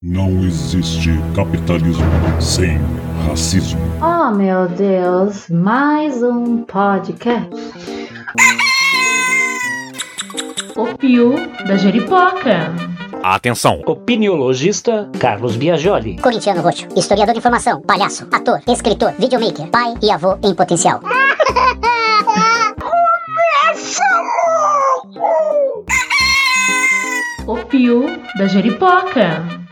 Não existe capitalismo sem racismo. Oh meu Deus, mais um podcast. O Pio da Jeripoca. Atenção! Opiniologista Carlos Biagioli. Corintiano Roxo, historiador de informação, palhaço, ator, escritor, videomaker, pai e avô em potencial. O Pio da Jeripoca.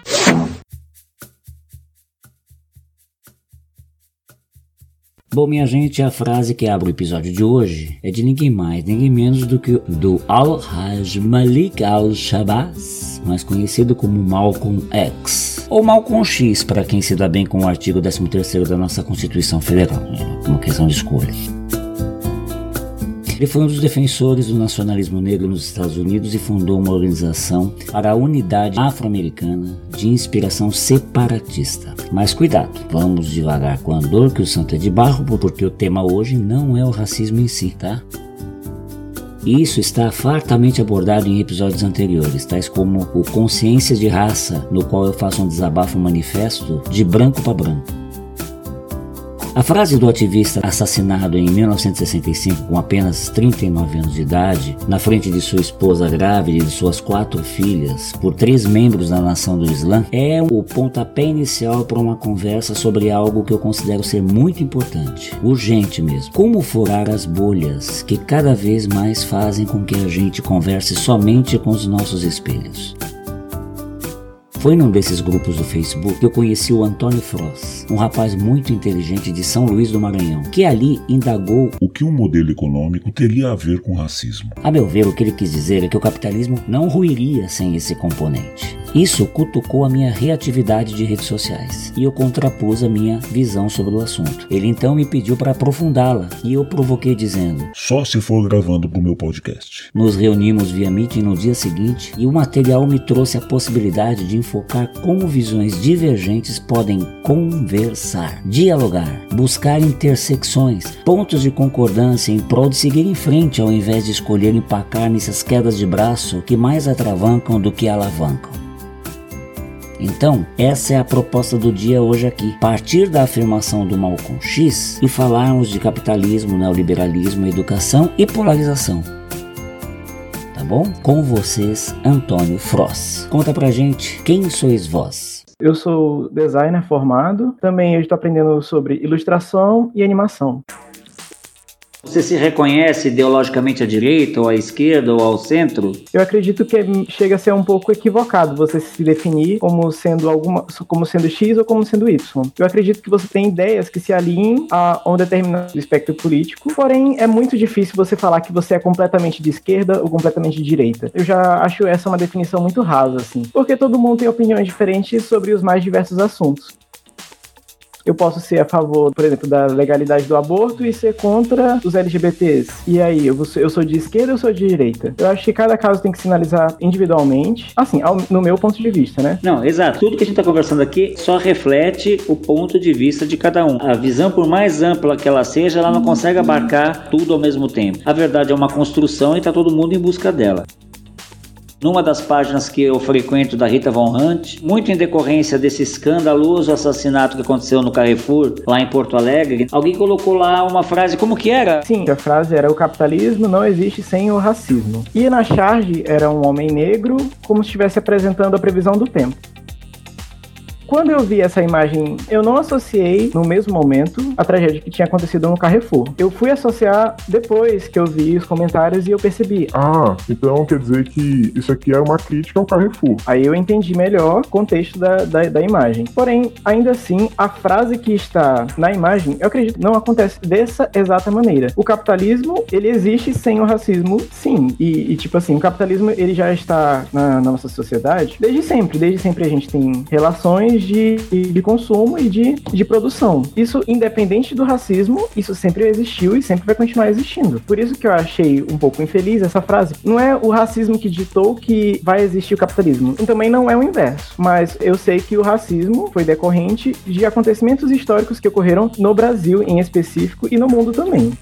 Bom, minha gente, a frase que abre o episódio de hoje é de ninguém mais, ninguém menos do que do Al-Haj Malik Al-Shabazz, mais conhecido como Malcolm X, ou Malcolm X, para quem se dá bem com o artigo 13º da nossa Constituição Federal, né? uma questão de escolha. Ele foi um dos defensores do nacionalismo negro nos Estados Unidos e fundou uma organização para a unidade afro-americana de inspiração separatista. Mas cuidado, vamos devagar com a dor que o santo é de barro, porque o tema hoje não é o racismo em si, tá? Isso está fartamente abordado em episódios anteriores, tais como o Consciência de Raça, no qual eu faço um desabafo manifesto de branco para branco. A frase do ativista assassinado em 1965 com apenas 39 anos de idade, na frente de sua esposa grávida e de suas quatro filhas, por três membros da nação do Islã, é o pontapé inicial para uma conversa sobre algo que eu considero ser muito importante, urgente mesmo. Como furar as bolhas que cada vez mais fazem com que a gente converse somente com os nossos espelhos. Foi num desses grupos do Facebook que eu conheci o Antônio Fross, um rapaz muito inteligente de São Luís do Maranhão, que ali indagou O que um modelo econômico teria a ver com racismo? A meu ver, o que ele quis dizer é que o capitalismo não ruiria sem esse componente. Isso cutucou a minha reatividade de redes sociais e eu contrapus a minha visão sobre o assunto. Ele então me pediu para aprofundá-la e eu provoquei dizendo: Só se for gravando pro meu podcast. Nos reunimos via meeting no dia seguinte e o material me trouxe a possibilidade de enfocar como visões divergentes podem conversar, dialogar, buscar intersecções, pontos de concordância em prol de seguir em frente ao invés de escolher empacar nessas quedas de braço que mais atravancam do que alavancam. Então, essa é a proposta do dia hoje aqui. Partir da afirmação do Malcolm X e falarmos de capitalismo, neoliberalismo, educação e polarização. Bom? Com vocês, Antônio Fross. Conta pra gente quem sois vós. Eu sou designer formado, também estou aprendendo sobre ilustração e animação. Você se reconhece ideologicamente à direita, ou à esquerda, ou ao centro? Eu acredito que chega a ser um pouco equivocado você se definir como sendo alguma, como sendo X ou como sendo Y. Eu acredito que você tem ideias que se alinhem a um determinado espectro político, porém é muito difícil você falar que você é completamente de esquerda ou completamente de direita. Eu já acho essa uma definição muito rasa, assim, porque todo mundo tem opiniões diferentes sobre os mais diversos assuntos eu posso ser a favor, por exemplo, da legalidade do aborto e ser contra os LGBTs. E aí, eu, eu sou de esquerda ou sou de direita? Eu acho que cada caso tem que se analisar individualmente, assim, ao, no meu ponto de vista, né? Não, exato. Tudo que a gente está conversando aqui só reflete o ponto de vista de cada um. A visão, por mais ampla que ela seja, ela não consegue abarcar tudo ao mesmo tempo. A verdade é uma construção e está todo mundo em busca dela numa das páginas que eu frequento da Rita Von Hunt, muito em decorrência desse escandaloso assassinato que aconteceu no Carrefour, lá em Porto Alegre, alguém colocou lá uma frase, como que era? Sim, a frase era: o capitalismo não existe sem o racismo. E na charge era um homem negro, como se estivesse apresentando a previsão do tempo. Quando eu vi essa imagem, eu não associei no mesmo momento a tragédia que tinha acontecido no Carrefour. Eu fui associar depois que eu vi os comentários e eu percebi. Ah, então quer dizer que isso aqui é uma crítica ao Carrefour. Aí eu entendi melhor o contexto da, da, da imagem. Porém, ainda assim, a frase que está na imagem, eu acredito, não acontece dessa exata maneira. O capitalismo, ele existe sem o racismo, sim. E, e tipo assim, o capitalismo, ele já está na, na nossa sociedade desde sempre. Desde sempre a gente tem relações de, de consumo e de, de produção. Isso, independente do racismo, isso sempre existiu e sempre vai continuar existindo. Por isso que eu achei um pouco infeliz essa frase. Não é o racismo que ditou que vai existir o capitalismo. E também não é o inverso. Mas eu sei que o racismo foi decorrente de acontecimentos históricos que ocorreram no Brasil em específico e no mundo também.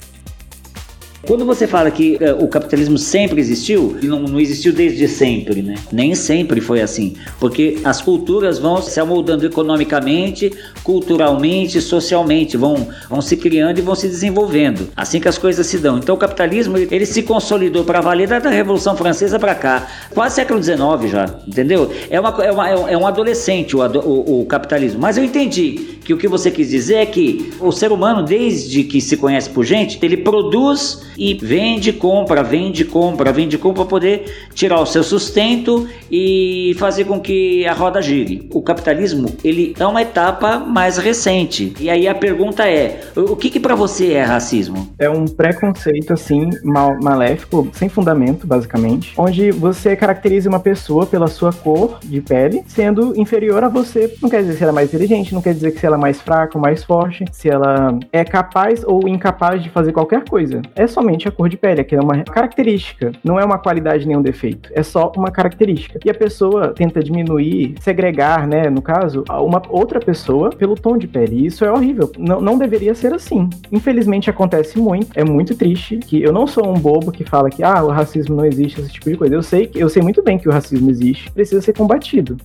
Quando você fala que uh, o capitalismo sempre existiu, não, não existiu desde sempre, né? Nem sempre foi assim, porque as culturas vão se amoldando economicamente, culturalmente, socialmente, vão, vão se criando e vão se desenvolvendo. Assim que as coisas se dão. Então o capitalismo ele, ele se consolidou para valer da Revolução Francesa para cá, quase século XIX já, entendeu? É, uma, é, uma, é um adolescente o, o, o capitalismo. Mas eu entendi que o que você quis dizer é que o ser humano, desde que se conhece por gente, ele produz e vende, compra, vende, compra, vende, compra para poder tirar o seu sustento e fazer com que a roda gire. O capitalismo, ele é uma etapa mais recente. E aí a pergunta é, o que, que para você é racismo? É um preconceito assim mal, maléfico, sem fundamento, basicamente, onde você caracteriza uma pessoa pela sua cor de pele, sendo inferior a você. Não quer dizer que ela é mais inteligente, não quer dizer que ela é mais fraca ou mais forte, se ela é capaz ou incapaz de fazer qualquer coisa. É somente a cor de pele, que é uma característica, não é uma qualidade nem um defeito, é só uma característica. E a pessoa tenta diminuir, segregar, né, no caso, uma outra pessoa pelo tom de pele. E isso é horrível. Não, não deveria ser assim. Infelizmente acontece muito, é muito triste que eu não sou um bobo que fala que ah, o racismo não existe, esse tipo de coisa. Eu sei, eu sei muito bem que o racismo existe, precisa ser combatido.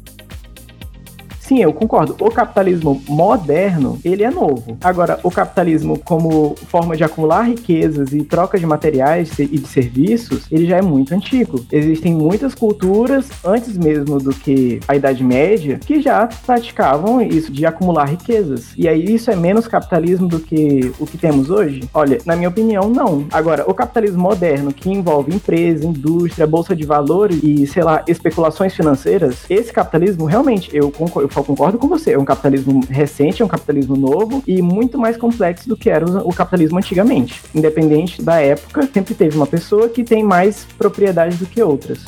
Sim, eu concordo. O capitalismo moderno, ele é novo. Agora, o capitalismo como forma de acumular riquezas e troca de materiais e de serviços, ele já é muito antigo. Existem muitas culturas, antes mesmo do que a Idade Média, que já praticavam isso de acumular riquezas. E aí isso é menos capitalismo do que o que temos hoje? Olha, na minha opinião, não. Agora, o capitalismo moderno, que envolve empresa, indústria, bolsa de valores e, sei lá, especulações financeiras, esse capitalismo, realmente, eu concordo, eu concordo com você. É um capitalismo recente, é um capitalismo novo e muito mais complexo do que era o capitalismo antigamente. Independente da época, sempre teve uma pessoa que tem mais propriedade do que outras.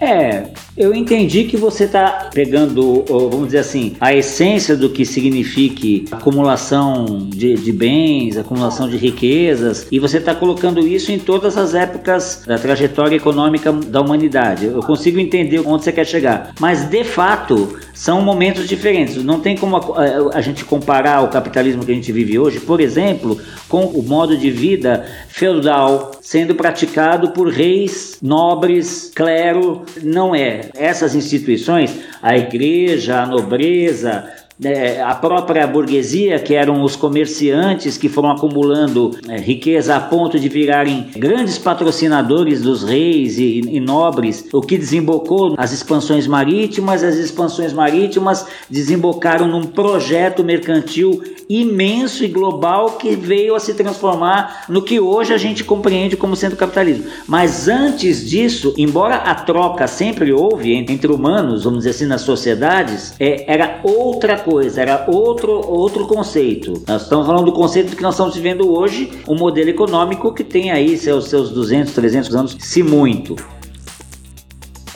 É, eu entendi que você está pegando, vamos dizer assim, a essência do que signifique acumulação de, de bens, acumulação de riquezas, e você está colocando isso em todas as épocas da trajetória econômica da humanidade. Eu consigo entender onde você quer chegar, mas de fato são momentos diferentes. Não tem como a, a, gente comparar o capitalismo que a gente vive hoje, por exemplo, com o modo de vida feudal sendo praticado por reis, nobres, clero. Não é essas instituições, a igreja, a nobreza, é, a própria burguesia, que eram os comerciantes que foram acumulando é, riqueza a ponto de virarem grandes patrocinadores dos reis e, e, nobres, o que desembocou as expansões marítimas. As expansões marítimas desembocaram num projeto mercantil imenso e global que veio a se transformar no que hoje a gente compreende como sendo capitalismo. Mas antes disso, embora a troca sempre houve entre humanos, vamos dizer assim, nas sociedades, é, era outra coisa, era outro, outro conceito. Nós estamos falando do conceito que nós estamos vivendo hoje, um modelo econômico que tem aí seus, seus 200, 300 anos, se muito.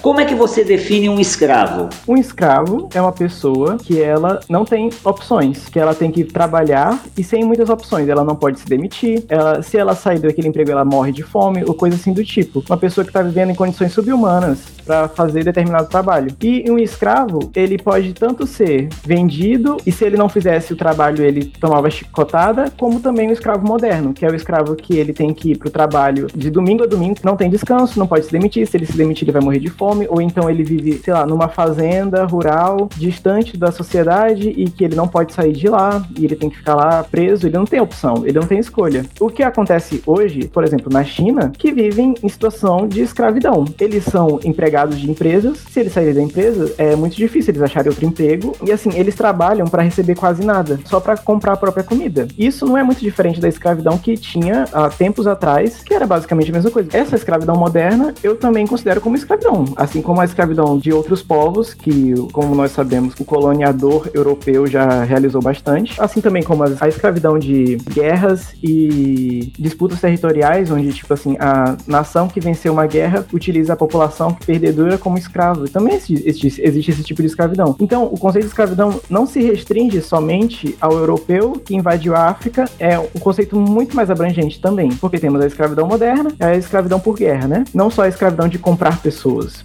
Como é que você define um escravo? Um escravo é uma pessoa que ela não tem opções, que ela tem que trabalhar e sem muitas opções. Ela não pode se demitir, ela, se ela sair daquele emprego, ela morre de fome ou coisa assim do tipo. Uma pessoa que está vivendo em condições subhumanas para fazer determinado trabalho. E um escravo, ele pode tanto ser vendido e se ele não fizesse o trabalho, ele tomava chicotada, como também o escravo moderno, que é o escravo que ele tem que ir pro trabalho de domingo a domingo, não tem descanso, não pode se demitir, se ele se demitir ele vai morrer de fome, ou então ele vive, sei lá, numa fazenda rural, distante da sociedade e que ele não pode sair de lá e ele tem que ficar lá preso, ele não tem opção, ele não tem escolha. O que acontece hoje, por exemplo, na China, que vivem em situação de escravidão. Eles são empregados empregados de empresas. Se eles saírem da empresa, é muito difícil eles acharem outro emprego. E assim, eles trabalham para receber quase nada, só para comprar a própria comida. Isso não é muito diferente da escravidão que tinha há tempos atrás, que era basicamente a mesma coisa. Essa escravidão moderna eu também considero como escravidão, assim como a escravidão de outros povos, que, como nós sabemos, o coloniador europeu já realizou bastante, assim também como a escravidão de guerras e disputas territoriais, onde, tipo assim, a nação que venceu uma guerra utiliza a população vendedora como escravo. Também existe, existe esse tipo de escravidão. Então, o conceito de escravidão não se restringe somente ao europeu que invadiu a África, é um conceito muito mais abrangente também, porque temos a escravidão moderna a escravidão por guerra, né? Não só a escravidão de comprar pessoas.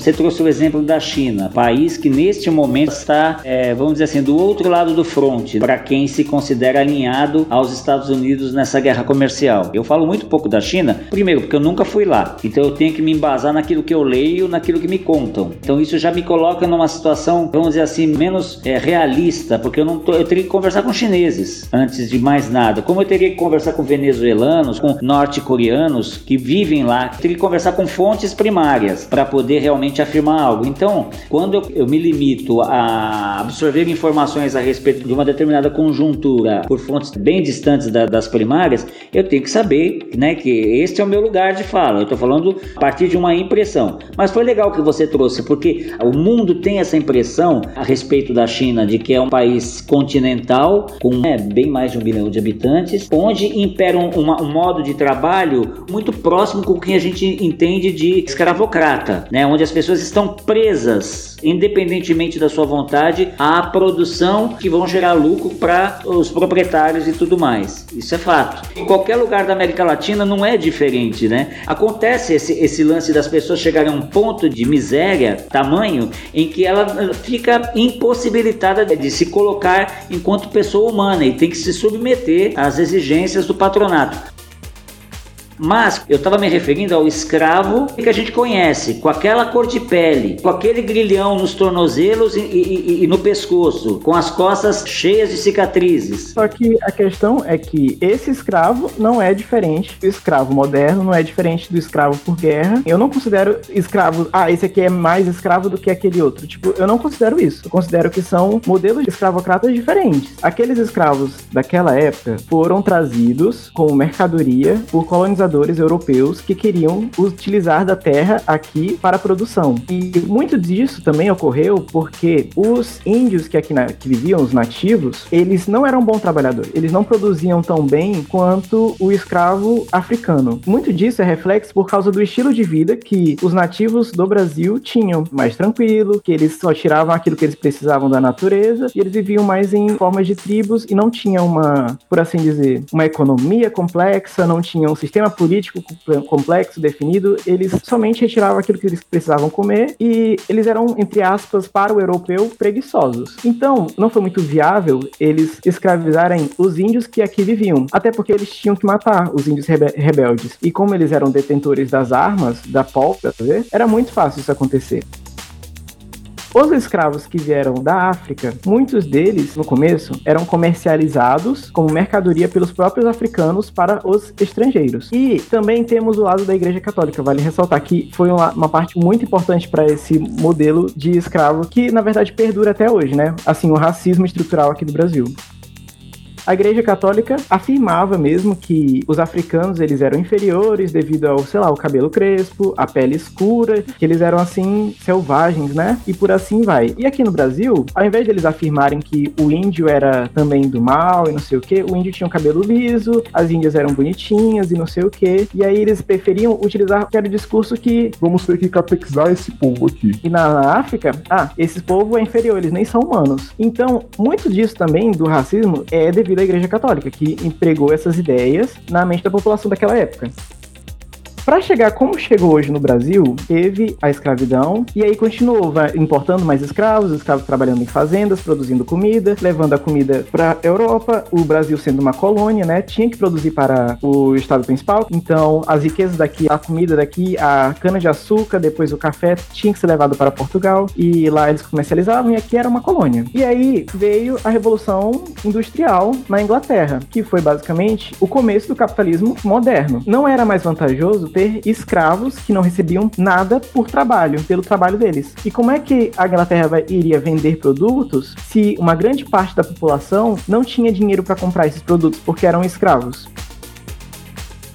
Você trouxe o exemplo da China, país que neste momento está, é, vamos dizer assim, do outro lado do fronte, para quem se considera alinhado aos Estados Unidos nessa guerra comercial. Eu falo muito pouco da China, primeiro porque eu nunca fui lá, então eu tenho que me embasar naquilo que eu leio, naquilo que me contam. Então isso já me coloca numa situação, vamos dizer assim, menos é, realista, porque eu não tô, eu teria que conversar com chineses antes de mais nada. Como eu teria que conversar com venezuelanos, com norte-coreanos que vivem lá, eu teria que conversar com fontes primárias para poder realmente afirmar algo. Então, quando eu, eu me limito a absorver informações a respeito de uma determinada conjuntura por fontes bem distantes da, das primárias, eu tenho que saber, né, que este é o meu lugar de fala. Eu estou falando a partir de uma impressão. Mas foi legal que você trouxe, porque o mundo tem essa impressão a respeito da China de que é um país continental com né, bem mais de um bilhão de habitantes, onde impera uma, um modo de trabalho muito próximo com o que a gente entende de escravocrata, né, onde as pessoas estão presas, independentemente da sua vontade, à produção que vão gerar lucro para os proprietários e tudo mais. Isso é fato. Em qualquer lugar da América Latina não é diferente, né? Acontece esse, esse lance das pessoas chegarem a um ponto de miséria, tamanho, em que ela fica impossibilitada de se colocar enquanto pessoa humana e tem que se submeter às exigências do patronato. Mas eu estava me referindo ao escravo que a gente conhece, com aquela cor de pele, com aquele grilhão nos tornozelos e, e, e, no pescoço, com as costas cheias de cicatrizes. Só que a questão é que esse escravo não é diferente do escravo moderno, não é diferente do escravo por guerra. Eu não considero escravo, ah, esse aqui é mais escravo do que aquele outro. Tipo, eu não considero isso. Eu considero que são modelos de escravocratas diferentes. Aqueles escravos daquela época foram trazidos como mercadoria por colonizadores europeus que queriam utilizar da terra aqui para a produção. E muito disso também ocorreu porque os índios que aqui na, que viviam, os nativos, eles não eram bons trabalhadores. Eles não produziam tão bem quanto o escravo africano. Muito disso é reflexo por causa do estilo de vida que os nativos do Brasil tinham, mais tranquilo, que eles só tiravam aquilo que eles precisavam da natureza e eles viviam mais em formas de tribos e não tinham uma, por assim dizer, uma economia complexa, não tinham um sistema político complexo, definido, eles somente retiravam aquilo que eles precisavam comer e eles eram, entre aspas, para o europeu, preguiçosos. Então, não foi muito viável eles escravizarem os índios que aqui viviam, até porque eles tinham que matar os índios rebe rebeldes. E como eles eram detentores das armas, da pólvora, era muito fácil isso acontecer. Os escravos que vieram da África, muitos deles, no começo, eram comercializados como mercadoria pelos próprios africanos para os estrangeiros. E também temos o lado da Igreja Católica, vale ressaltar que foi uma, uma parte muito importante para esse modelo de escravo que, na verdade, perdura até hoje, né? Assim, o racismo estrutural aqui do Brasil a Igreja Católica afirmava mesmo que os africanos eles eram inferiores devido ao, sei lá, o cabelo crespo, a pele escura, que eles eram assim selvagens, né? E por assim vai. E aqui no Brasil, ao invés de eles afirmarem que o índio era também do mal e não sei o que, o índio tinha um cabelo liso, as índias eram bonitinhas e não sei o que, e aí eles preferiam utilizar aquele discurso que vamos ter que catequizar esse povo aqui. E na, na África, ah, esse povo é inferior, eles nem são humanos. Então, muito disso também do racismo é devido da Igreja Católica, que empregou essas ideias na mente da população daquela época. Para chegar como chegou hoje no Brasil, teve a escravidão e aí continuou importando mais escravos, escravos trabalhando em fazendas, produzindo comida, levando a comida para Europa. O Brasil sendo uma colônia, né, tinha que produzir para o estado principal. Então, as riquezas daqui, a comida daqui, a cana de açúcar, depois o café tinha que ser levado para Portugal e lá eles comercializavam e aqui era uma colônia. E aí veio a revolução industrial na Inglaterra, que foi basicamente o começo do capitalismo moderno. Não era mais vantajoso ter escravos que não recebiam nada por trabalho, pelo trabalho deles. E como é que a Inglaterra iria vender produtos se uma grande parte da população não tinha dinheiro para comprar esses produtos porque eram escravos?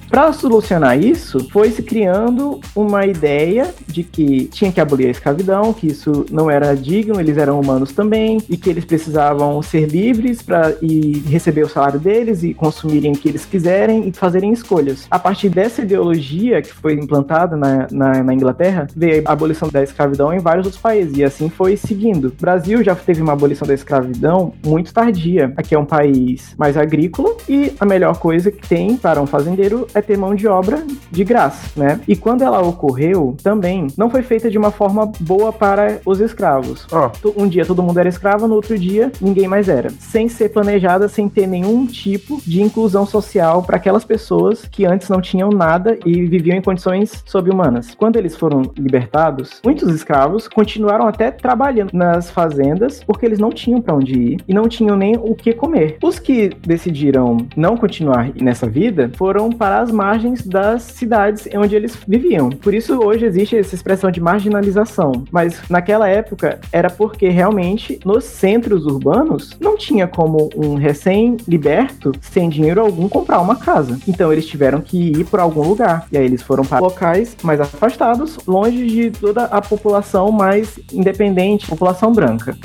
Para solucionar isso, foi se criando uma ideia de que tinha que abolir a escravidão, que isso não era digno, eles eram humanos também, e que eles precisavam ser livres para e receber o salário deles e consumirem o que eles quiserem e fazerem escolhas. A partir dessa ideologia que foi implantada na, na, na Inglaterra, veio a abolição da escravidão em vários outros países, e assim foi seguindo. O Brasil já teve uma abolição da escravidão muito tardia. Aqui é um país mais agrícola, e a melhor coisa que tem para um fazendeiro é ter mão de obra de graça, né? E quando ela ocorreu, também não foi feita de uma forma boa para os escravos. Ah. Um dia todo mundo era escravo, no outro dia ninguém mais era. Sem ser planejada, sem ter nenhum tipo de inclusão social para aquelas pessoas que antes não tinham nada e viviam em condições sobre-humanas. Quando eles foram libertados, muitos escravos continuaram até trabalhando nas fazendas porque eles não tinham para onde ir e não tinham nem o que comer. Os que decidiram não continuar nessa vida foram para as margens das cidades onde eles viviam. Por isso hoje existe essa expressão de marginalização, mas naquela época era porque realmente nos centros urbanos não tinha como um recém-liberto sem dinheiro algum comprar uma casa. Então eles tiveram que ir para algum lugar. E aí eles foram para locais mais afastados, longe de toda a população mais independente, população branca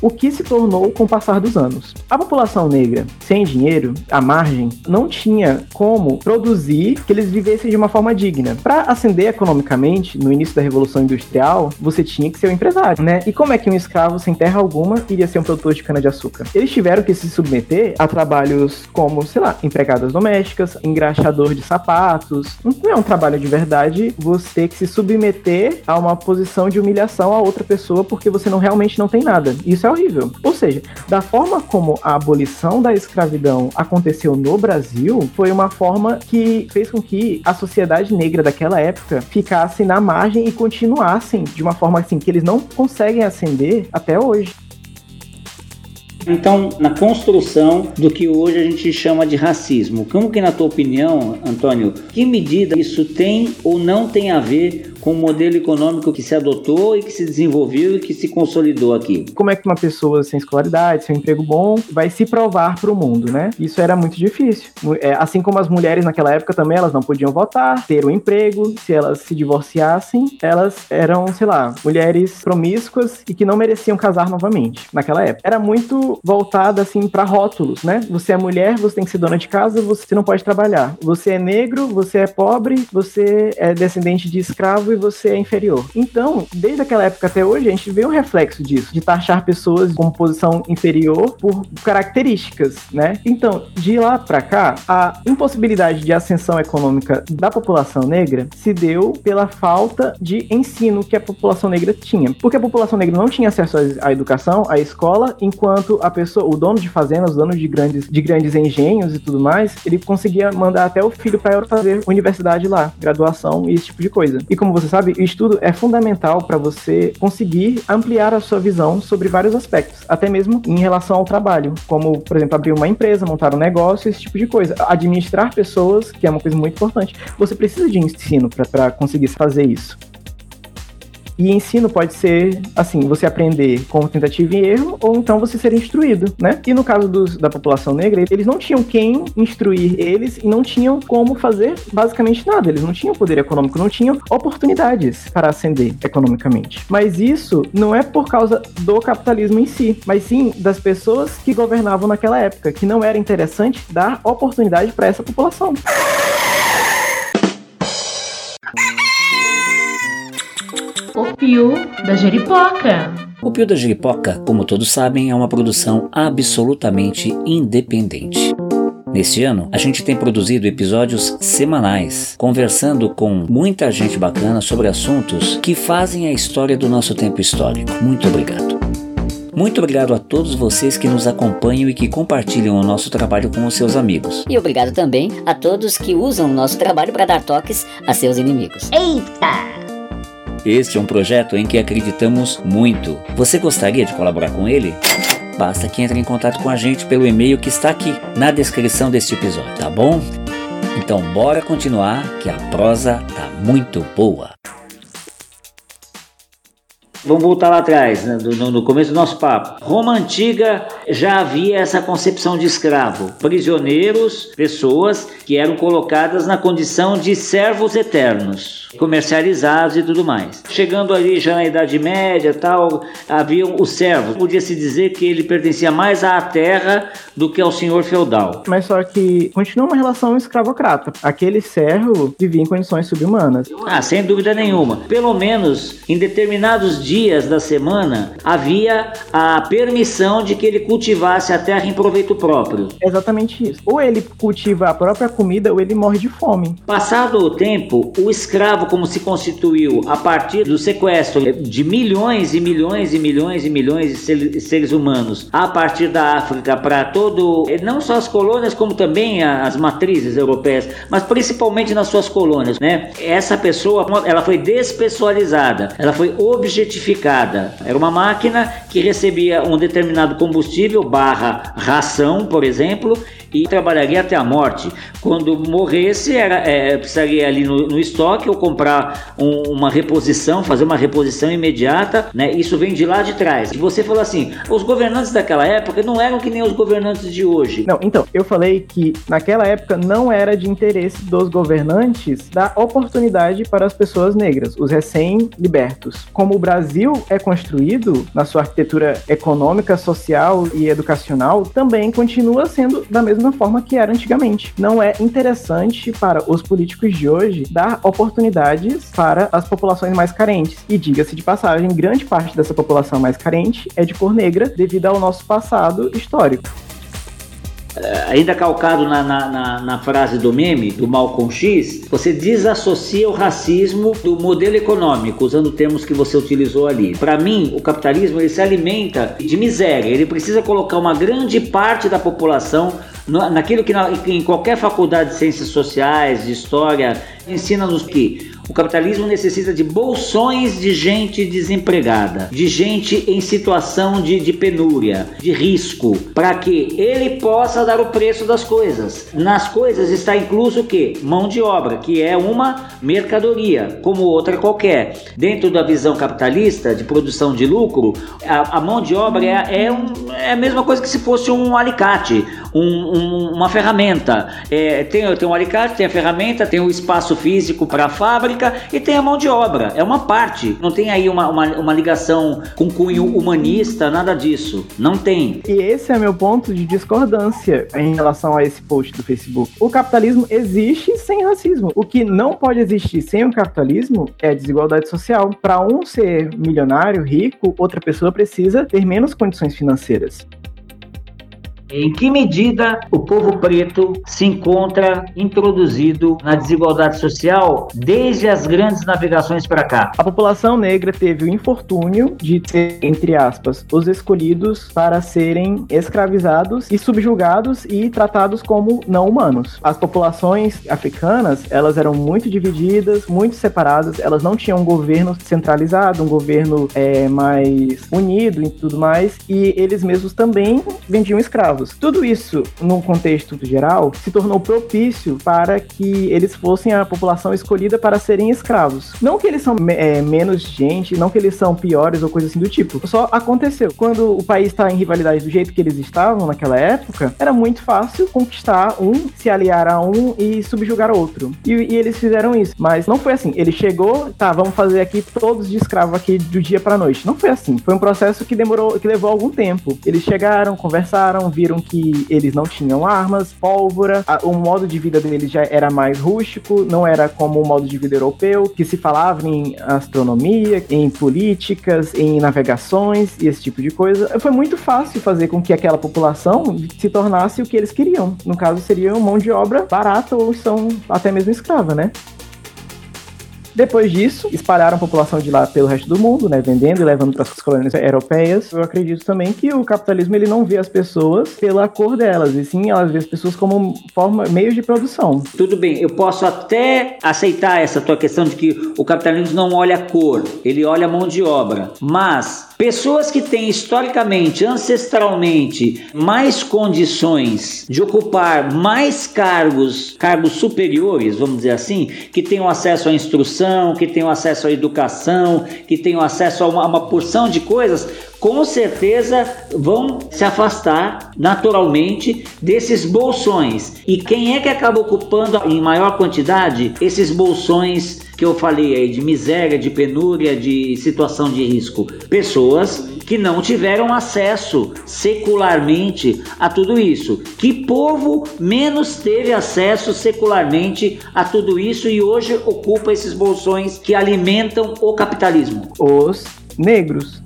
o que se tornou com o passar dos anos. A população negra, sem dinheiro, à margem, não tinha como produzir que eles vivessem de uma forma digna. Para ascender economicamente, no início da Revolução Industrial, você tinha que ser um empresário, né? E como é que um escravo sem terra alguma iria ser um produtor de cana-de-açúcar? Eles tiveram que se submeter a trabalhos como, sei lá, empregadas domésticas, engraxador de sapatos. Não é um trabalho de verdade você que se submeter a uma posição de humilhação a outra pessoa porque você não realmente não tem nada. Isso é horrível. Ou seja, da forma como a abolição da escravidão aconteceu no Brasil, foi uma forma que fez com que a sociedade negra daquela época ficasse na margem e continuassem de uma forma assim que eles não conseguem ascender até hoje. Então, na construção do que hoje a gente chama de racismo, como que na tua opinião, Antônio, que medida isso tem ou não tem a ver com o modelo econômico que se adotou e que se desenvolveu e que se consolidou aqui? Como é que uma pessoa sem escolaridade, sem emprego bom, vai se provar para o mundo, né? Isso era muito difícil. É, assim como as mulheres naquela época também, elas não podiam votar, ter um emprego, se elas se divorciassem, elas eram, sei lá, mulheres promíscuas e que não mereciam casar novamente naquela época. Era muito voltada assim para rótulos, né? Você é mulher, você tem que ser dona de casa, você não pode trabalhar. Você é negro, você é pobre, você é descendente de escravo e você é inferior. Então, desde aquela época até hoje, a gente vê um reflexo disso, de taxar pessoas com posição inferior por características, né? Então, de lá para cá, a impossibilidade de ascensão econômica da população negra se deu pela falta de ensino que a população negra tinha. Porque a população negra não tinha acesso à educação, à escola, enquanto a pessoa, o dono de fazendas, o dono de grandes, de grandes engenhos e tudo mais, ele conseguia mandar até o filho para fazer universidade lá, graduação e esse tipo de coisa. E como você sabe, o estudo é fundamental para você conseguir ampliar a sua visão sobre vários aspectos, até mesmo em relação ao trabalho, como, por exemplo, abrir uma empresa, montar um negócio, esse tipo de coisa. Administrar pessoas, que é uma coisa muito importante. Você precisa de ensino para conseguir fazer isso. E ensino pode ser, assim, você aprender com tentativa e erro, ou então você ser instruído, né? E no caso dos, da população negra, eles não tinham quem instruir eles e não tinham como fazer basicamente nada. Eles não tinham poder econômico, não tinham oportunidades para ascender economicamente. Mas isso não é por causa do capitalismo em si, mas sim das pessoas que governavam naquela época, que não era interessante dar oportunidade para essa população. Pio da Jeripoca. O Pio da Jeripoca, como todos sabem, é uma produção absolutamente independente. Neste ano, a gente tem produzido episódios semanais, conversando com muita gente bacana sobre assuntos que fazem a história do nosso tempo histórico. Muito obrigado. Muito obrigado a todos vocês que nos acompanham e que compartilham o nosso trabalho com os seus amigos. E obrigado também a todos que usam o nosso trabalho para dar toques a seus inimigos. Eita! Este é um projeto em que acreditamos muito. Você gostaria de colaborar com ele? Basta que entre em contato com a gente pelo e-mail que está aqui na descrição deste episódio, tá bom? Então bora continuar que a prosa tá muito boa. Vamos voltar lá atrás, né, no, no, começo do nosso papo. Roma antiga já havia essa concepção de escravo, prisioneiros, pessoas que eram colocadas na condição de servos eternos, comercializados e tudo mais. Chegando ali já na Idade Média, tal, haviam os servos. Podia se dizer que ele pertencia mais à terra do que ao senhor feudal. Mas só que continua uma relação escravocrata. Aquele servo vivia em condições subhumanas. Ah, sem dúvida nenhuma. Pelo menos em determinados dias da semana havia a permissão de que ele cultivasse a terra em proveito próprio. Exatamente isso. Ou ele cultiva a própria comida ou ele morre de fome. Passado o tempo, o escravo, como se constituiu a partir do sequestro de milhões e milhões e milhões e milhões de seres humanos a partir da África para todo, não só as colônias, como também as matrizes europeias, mas principalmente nas suas colônias, né? Essa pessoa, ela foi despessoalizada, ela foi objetificada. Era uma máquina que recebia um determinado combustível barra ração, por exemplo, e trabalharia até a morte. Quando morresse, era, é, precisaria ali no, no, estoque ou comprar um, uma reposição, fazer uma reposição imediata, né? Isso vem de lá de trás. E você falou assim, os governantes daquela época não eram que nem os governantes de hoje. Não, então, eu falei que naquela época não era de interesse dos governantes dar oportunidade para as pessoas negras, os recém-libertos. Como o Brasil é construído na sua arquitetura econômica, social e educacional, também continua sendo da mesma mesma forma que era antigamente. Não é interessante para os políticos de hoje dar oportunidades para as populações mais carentes. E diga-se de passagem, grande parte dessa população mais carente é de cor negra devido ao nosso passado histórico é, ainda calcado na, na, na, na, frase do meme, do Malcolm X, você desassocia o racismo do modelo econômico, usando termos que você utilizou ali. Para mim, o capitalismo ele se alimenta de miséria, ele precisa colocar uma grande parte da população naquilo que, na, em qualquer faculdade de ciências sociais, de história, ensina-nos que o capitalismo necessita de bolsões de gente desempregada, de gente em situação de, de penúria, de risco, para que ele possa dar o preço das coisas. Nas coisas está incluso o que? Mão de obra, que é uma mercadoria, como outra qualquer. Dentro da visão capitalista de produção de lucro, a, a mão de obra é, é, um, é, a mesma coisa que se fosse um alicate, um, um, uma ferramenta. É, tem, tem um alicate, tem a ferramenta, tem o espaço físico para a fábrica e tem a mão de obra. É uma parte. Não tem aí uma, uma, uma ligação com cunho humanista, nada disso. Não tem. E esse é meu ponto de discordância em relação a esse post do Facebook. O capitalismo existe sem racismo. O que não pode existir sem o capitalismo é a desigualdade social. Para um ser milionário, rico, outra pessoa precisa ter menos condições financeiras. Em que medida o povo preto se encontra introduzido na desigualdade social desde as grandes navegações para cá? A população negra teve o infortúnio de ter, entre aspas, os escolhidos para serem escravizados e subjugados e tratados como não humanos. As populações africanas, elas eram muito divididas, muito separadas, elas não tinham um governo centralizado, um governo é, mais unido e tudo mais, e eles mesmos também vendiam escravos Tudo isso, num contexto geral, se tornou propício para que eles fossem a população escolhida para serem escravos. Não que eles são é, menos gente, não que eles são piores ou coisa assim do tipo. Só aconteceu. Quando o país está em rivalidade do jeito que eles estavam naquela época, era muito fácil conquistar um, se aliar a um e subjugar outro. E, e eles fizeram isso. Mas não foi assim. Ele chegou, tá, vamos fazer aqui todos de escravo aqui do dia para noite. Não foi assim. Foi um processo que demorou, que levou algum tempo. Eles chegaram, conversaram, viram que eles não tinham armas, pólvora, a, o modo de vida deles já era mais rústico, não era como o modo de vida europeu, que se falava em astronomia, em políticas, em navegações e esse tipo de coisa. Foi muito fácil fazer com que aquela população se tornasse o que eles queriam. No caso, seria mão de obra barata ou são até mesmo escrava, né? Depois disso, espalharam a população de lá pelo resto do mundo, né, vendendo e levando para as colônias europeias. Eu acredito também que o capitalismo ele não vê as pessoas pela cor delas, e sim elas vê as pessoas como forma, meios de produção. Tudo bem, eu posso até aceitar essa tua questão de que o capitalismo não olha a cor, ele olha a mão de obra, mas Pessoas que têm historicamente, ancestralmente, mais condições de ocupar mais cargos, cargos superiores, vamos dizer assim, que tenham acesso à instrução, que tenham acesso à educação, que tenham acesso a uma, a uma porção de coisas, com certeza vão se afastar naturalmente desses bolsões. E quem é que acaba ocupando em maior quantidade esses bolsões que eu falei aí de miséria, de penúria, de situação de risco? Pessoas que não tiveram acesso secularmente a tudo isso. Que povo menos teve acesso secularmente a tudo isso e hoje ocupa esses bolsões que alimentam o capitalismo? Os negros.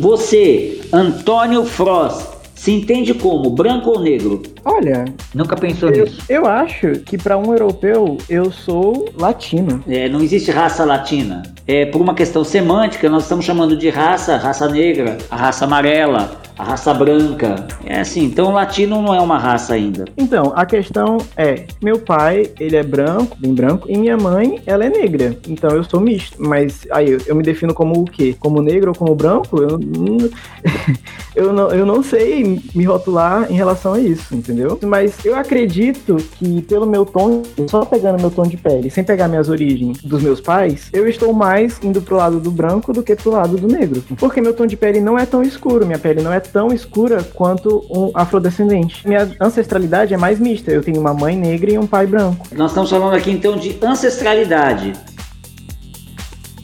Você, Antônio Frost, se entende como branco ou negro? Olha, Nunca pensou eu, nisso? eu acho que para um europeu eu sou latino. É, não existe raça latina. É, por uma questão semântica, nós estamos chamando de raça, raça negra, a raça amarela, a raça branca. É assim, então latino não é uma raça ainda. Então, a questão é, meu pai, ele é branco, bem branco, e minha mãe, ela é negra. Então eu sou misto. Mas aí eu, eu me defino como o quê? Como negro ou como branco? Eu, não- eu, não, eu não sei me rotular em relação a isso, entendeu? Mas eu acredito que pelo meu tom, só pegando meu tom de pele, sem pegar minhas origens dos meus pais, eu estou mais indo pro lado do branco do que pro lado do negro. Porque meu tom de pele não é tão escuro, minha pele não é tão escura quanto um afrodescendente. Minha ancestralidade é mais mista. Eu tenho uma mãe negra e um pai branco. Nós estamos falando aqui então de ancestralidade.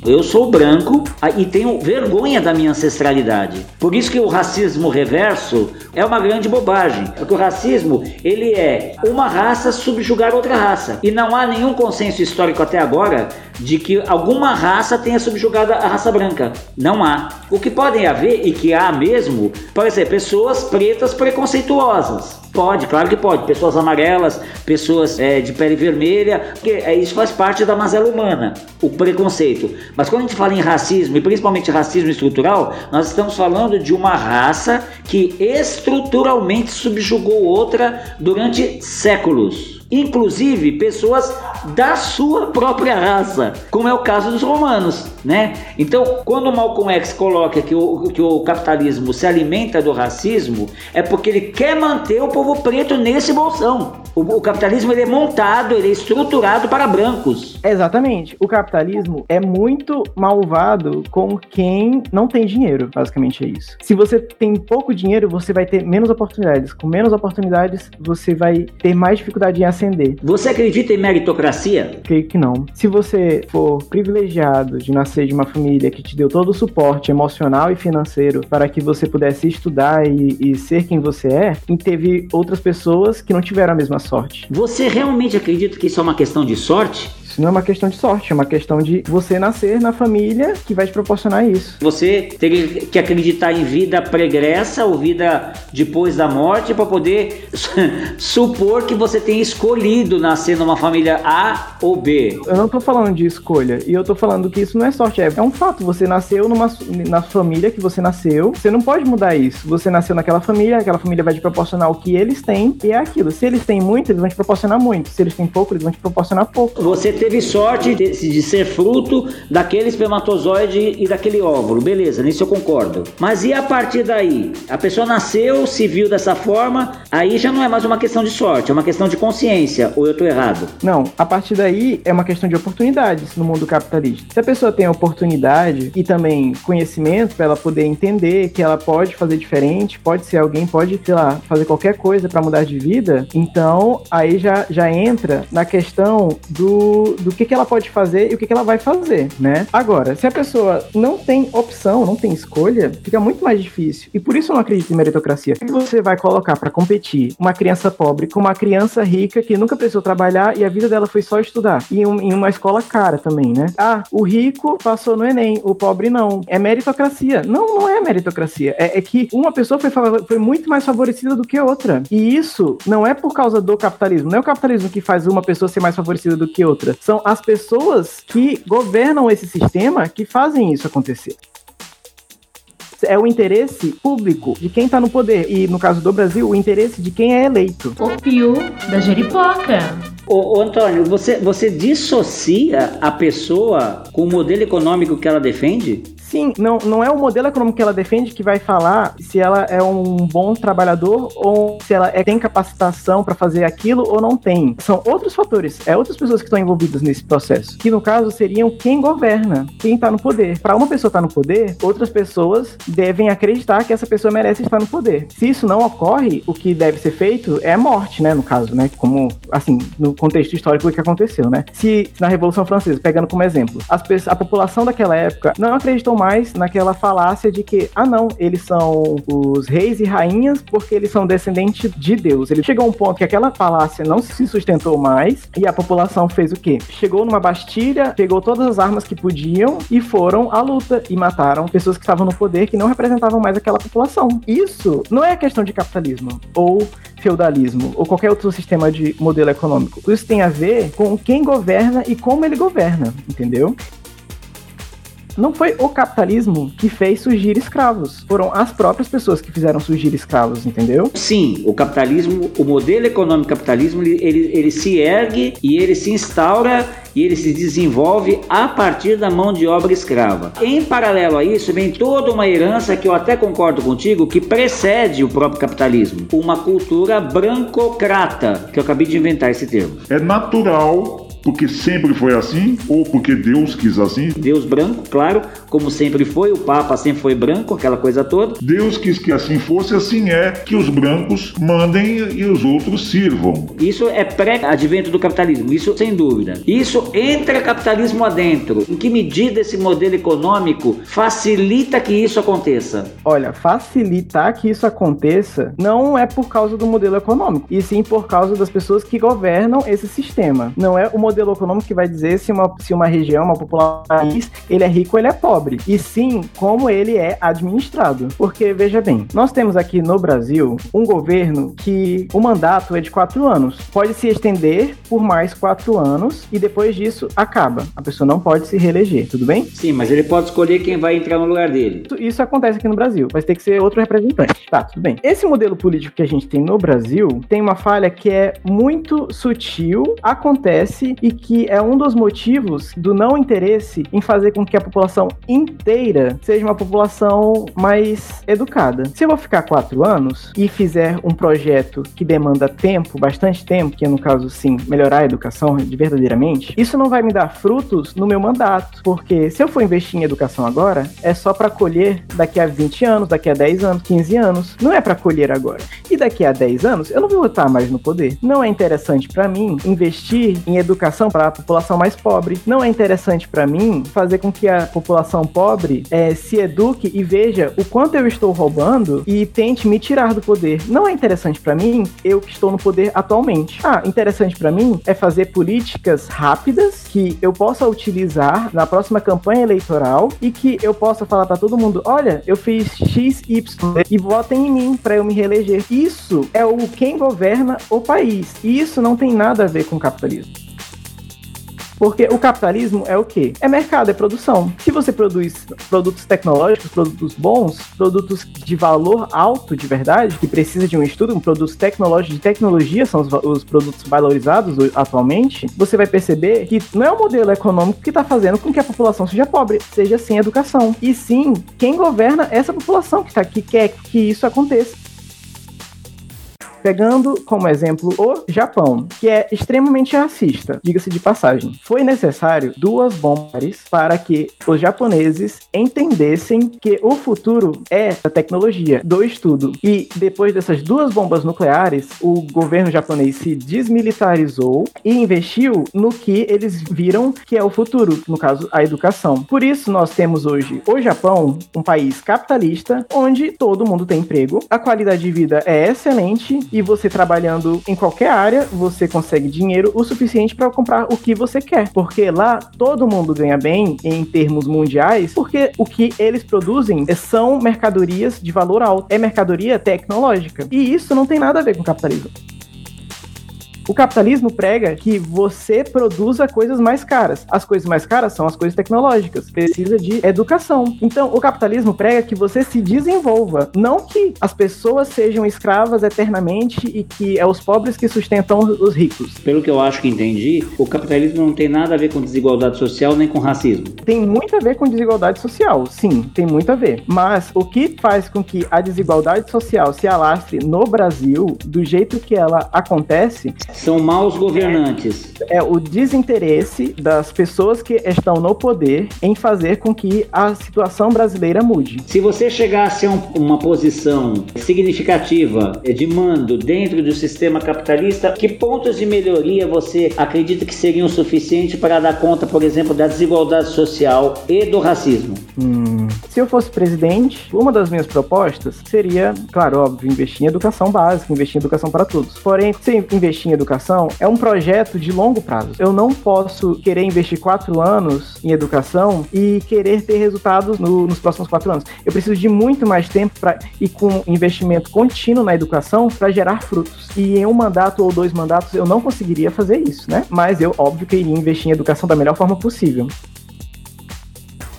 Eu sou branco ah, e tenho vergonha da minha ancestralidade. Por isso que o racismo reverso é uma grande bobagem. Porque o racismo, ele é uma raça subjugar outra raça. E não há nenhum consenso histórico até agora de que alguma raça tenha subjugado a raça branca. Não há. O que podem haver, e que há mesmo, pode ser pessoas pretas preconceituosas. Pode, claro que pode. Pessoas amarelas, pessoas é, de pele vermelha, porque é, isso faz parte da mazela humana, o preconceito. Mas quando a gente fala em racismo, e principalmente racismo estrutural, nós estamos falando de uma raça que estruturalmente subjugou outra durante séculos. Inclusive pessoas da sua própria raça, como é o caso dos romanos, né? Então, quando Malcolm X coloca que o, que o capitalismo se alimenta do racismo, é porque ele quer manter o povo preto nesse bolsão. O, o capitalismo ele é montado, ele é estruturado para brancos. Exatamente. O capitalismo é muito malvado com quem não tem dinheiro, basicamente é isso. Se você tem pouco dinheiro, você vai ter menos oportunidades. Com menos oportunidades, você vai ter mais dificuldade em ascender. Você acredita em meritocracia? Creio que não. Se você for privilegiado de nascer de uma família que te deu todo o suporte emocional e financeiro para que você pudesse estudar e, e ser quem você é, e teve outras pessoas que não tiveram a mesma sorte. Você realmente acredita que isso é uma questão de sorte? Isso não é uma questão de sorte, é uma questão de você nascer na família que vai te proporcionar isso. Você teria que acreditar em vida pregressa ou vida depois da morte para poder supor que você tenha escolhido nascer numa família A ou B. Eu não tô falando de escolha, e eu tô falando que isso não é sorte, é, é um fato. Você nasceu numa na família que você nasceu, você não pode mudar isso. Você nasceu naquela família, aquela família vai te proporcionar o que eles têm, e é aquilo. Se eles têm muito, eles vão te proporcionar muito. Se eles têm pouco, eles vão te proporcionar pouco. Você teve sorte de, de ser fruto daquele espermatozoide e daquele óvulo, beleza, nisso eu concordo. Mas e a partir daí? A pessoa nasceu, se viu dessa forma, aí já não é mais uma questão de sorte, é uma questão de consciência, ou eu tô errado? Não, a partir daí é uma questão de oportunidades no mundo capitalista. Se a pessoa tem oportunidade e também conhecimento para ela poder entender que ela pode fazer diferente, pode ser alguém, pode, sei lá, fazer qualquer coisa para mudar de vida, então aí já, já entra na questão do, do que, que ela pode fazer e o que, que ela vai fazer, né? Agora, se a pessoa não tem opção, não tem escolha, fica muito mais difícil. E por isso eu não acredito em meritocracia. O que você vai colocar para competir uma criança pobre com uma criança rica que nunca precisou trabalhar e a vida dela foi só estudar? E um- em uma escola cara também, né? Ah, o rico passou no Enem, o pobre não. É meritocracia. Não, não é meritocracia. É, é que uma pessoa foi, foi muito mais favorecida do que outra. E isso não é por causa do capitalismo. Não é o capitalismo que faz uma pessoa ser mais favorecida do que outra. São as pessoas que governam esse sistema que fazem isso acontecer. É o interesse público de quem está no poder. E, no caso do Brasil, o interesse de quem é eleito. O Pio da Jeripoca. Ô, ô, Antônio, você, você dissocia a pessoa com o modelo econômico que ela defende? Sim, não, não é o modelo econômico que ela defende que vai falar se ela é um bom trabalhador ou se ela é- tem capacitação para fazer aquilo ou não tem. São outros fatores, é outras pessoas que estão envolvidas nesse processo, que no caso seriam quem governa, quem está no poder. Para uma pessoa estar no poder, outras pessoas devem acreditar que essa pessoa merece estar no poder. Se isso não ocorre, o que deve ser feito é a morte, né, no caso, né, como assim, no contexto histórico que aconteceu, né? Se na Revolução Francesa, pegando como exemplo, as a população daquela época não acreditou mais naquela falácia de que, ah não, eles são os reis e rainhas porque eles são descendentes de Deus. Ele chegou a um ponto que aquela falácia não se sustentou mais e a população fez o quê? Chegou numa bastilha, pegou todas as armas que podiam e foram à luta e mataram pessoas que estavam no poder que não representavam mais aquela população. Isso não é questão de capitalismo ou feudalismo ou qualquer outro sistema de modelo econômico. Isso tem a ver com quem governa e como ele governa, entendeu? Não foi o capitalismo que fez surgir escravos. Foram as próprias pessoas que fizeram surgir escravos, entendeu? Sim, o capitalismo, o modelo econômico capitalismo, ele, ele, se ergue e ele se instaura e ele se desenvolve a partir da mão de obra escrava. Em paralelo a isso, vem toda uma herança que eu até concordo contigo, que precede o próprio capitalismo. Uma cultura brancocrata, que eu acabei de inventar esse termo. É natural porque sempre foi assim ou porque Deus quis assim? Deus branco, claro, como sempre foi, o Papa sempre foi branco, aquela coisa toda. Deus quis que assim fosse, assim é que os brancos mandem e os outros sirvam. Isso é pré-advento do capitalismo, isso sem dúvida. Isso entra capitalismo adentro. Em que medida esse modelo econômico facilita que isso aconteça? Olha, facilitar que isso aconteça não é por causa do modelo econômico, e sim por causa das pessoas que governam esse sistema. Não é o modelo econômico que vai dizer se uma, se uma região, uma população, ele é rico ou ele é pobre. E sim como ele é administrado. Porque, veja bem, nós temos aqui no Brasil um governo que o mandato é de quatro anos. Pode se estender por mais quatro anos e depois disso acaba. A pessoa não pode se reeleger, tudo bem? Sim, mas ele pode escolher quem vai entrar no lugar dele. Isso, isso acontece aqui no Brasil. Vai ter que ser outro representante. Tá, tudo bem. Esse modelo político que a gente tem no Brasil tem uma falha que é muito sutil, acontece e que é um dos motivos do não interesse em fazer com que a população inteira seja uma população mais educada. Se eu vou ficar quatro anos e fizer um projeto que demanda tempo, bastante tempo, que é no caso sim melhorar a educação de verdadeiramente, isso não vai me dar frutos no meu mandato, porque se eu for investir em educação agora, é só para colher daqui a 20 anos, daqui a 10 anos, 15 anos, não é para colher agora. E daqui a 10 anos eu não vou estar mais no poder. Não é interessante para mim investir em educação educação para a população mais pobre. Não é interessante para mim fazer com que a população pobre é, se eduque e veja o quanto eu estou roubando e tente me tirar do poder. Não é interessante para mim eu que estou no poder atualmente. Ah, interessante para mim é fazer políticas rápidas que eu possa utilizar na próxima campanha eleitoral e que eu possa falar para todo mundo: olha, eu fiz X, Y e votem em mim para eu me reeleger. Isso é o quem governa o país. E isso não tem nada a ver com capitalismo. Porque o capitalismo é o quê? É mercado, é produção. Se você produz produtos tecnológicos, produtos bons, produtos de valor alto de verdade, que precisa de um estudo, um produtos tecnológicos de tecnologia são os, os produtos valorizados atualmente, você vai perceber que não é o modelo econômico que está fazendo com que a população seja pobre, seja sem educação. E sim, quem governa essa população que, tá, que quer que isso aconteça. Pegando como exemplo o Japão, que é extremamente racista, diga-se de passagem. Foi necessário duas bombas para que os japoneses entendessem que o futuro é a tecnologia do estudo. E depois dessas duas bombas nucleares, o governo japonês se desmilitarizou e investiu no que eles viram que é o futuro, no caso, a educação. Por isso, nós temos hoje o Japão, um país capitalista, onde todo mundo tem emprego, a qualidade de vida é excelente e você trabalhando em qualquer área, você consegue dinheiro o suficiente para comprar o que você quer. Porque lá todo mundo ganha bem em termos mundiais, porque o que eles produzem são mercadorias de valor alto, é mercadoria tecnológica. E isso não tem nada a ver com capitalismo. O capitalismo prega que você produza coisas mais caras. As coisas mais caras são as coisas tecnológicas. Precisa de educação. Então, o capitalismo prega que você se desenvolva, não que as pessoas sejam escravas eternamente e que é os pobres que sustentam os ricos. Pelo que eu acho que entendi, o capitalismo não tem nada a ver com desigualdade social nem com racismo. Tem muito a ver com desigualdade social, sim, tem muito a ver. Mas o que faz com que a desigualdade social se alastre no Brasil do jeito que ela acontece São maus governantes. É o desinteresse das pessoas que estão no poder em fazer com que a situação brasileira mude. Se você chegasse a um, uma posição significativa de mando dentro do sistema capitalista, que pontos de melhoria você acredita que seriam suficientes para dar conta, por exemplo, da desigualdade social e do racismo? Hum, se eu fosse presidente, uma das minhas propostas seria, claro, óbvio, investir em educação básica, investir em educação para todos. Porém, se investir em educação é um projeto de longo prazo. Eu não posso querer investir quatro anos em educação e querer ter resultados no, nos próximos quatro anos. Eu preciso de muito mais tempo para e com investimento contínuo na educação para gerar frutos. E em um mandato ou dois mandatos eu não conseguiria fazer isso, né? Mas eu, óbvio, que iria investir em educação da melhor forma possível.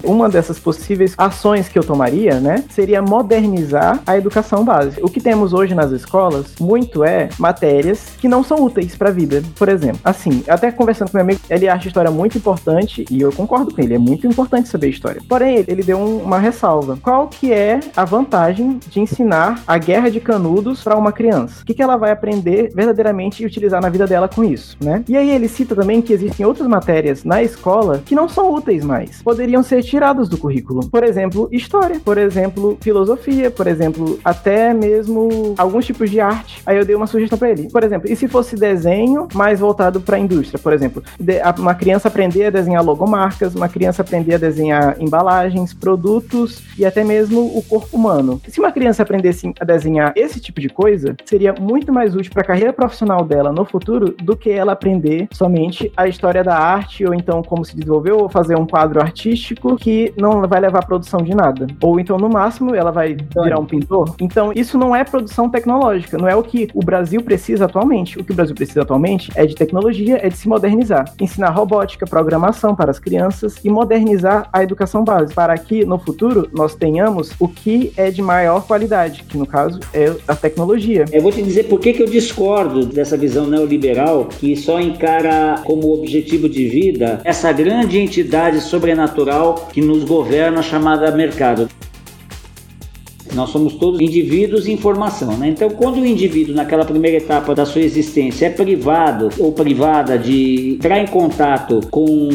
Uma dessas possíveis ações que eu tomaria, né, seria modernizar a educação básica. O que temos hoje nas escolas, muito é matérias que não são úteis para a vida. Por exemplo, assim, até conversando com meu amigo, ele acha história muito importante e eu concordo com ele, é muito importante saber história. Porém, ele deu um, uma ressalva. Qual que é a vantagem de ensinar a guerra de canudos para uma criança? O que, que ela vai aprender verdadeiramente e utilizar na vida dela com isso, né? E aí ele cita também que existem outras matérias na escola que não são úteis mais. Poderiam ser tirados do currículo. Por exemplo, história, por exemplo, filosofia, por exemplo, até mesmo alguns tipos de arte. Aí eu dei uma sugestão para ele. Por exemplo, e se fosse desenho mais voltado para a indústria, por exemplo, uma criança aprender a desenhar logomarcas, uma criança aprender a desenhar embalagens, produtos e até mesmo o corpo humano. Se uma criança aprendesse a desenhar esse tipo de coisa, seria muito mais útil para a carreira profissional dela no futuro do que ela aprender somente a história da arte ou então como se desenvolveu ou fazer um quadro artístico que não vai levar produção de nada. Ou então, no máximo, ela vai virar um pintor. Então, isso não é produção tecnológica, não é o que o Brasil precisa atualmente. O que o Brasil precisa atualmente é de tecnologia, é de se modernizar. Ensinar robótica, programação para as crianças e modernizar a educação básica, para que no futuro nós tenhamos o que é de maior qualidade, que no caso é a tecnologia. Eu vou te dizer por que, que eu discordo dessa visão neoliberal que só encara como objetivo de vida essa grande entidade sobrenatural que nos governa chamada mercado. Nós somos todos indivíduos em formação, né? Então, quando o indivíduo, naquela primeira etapa da sua existência, é privado ou privada de entrar em contato com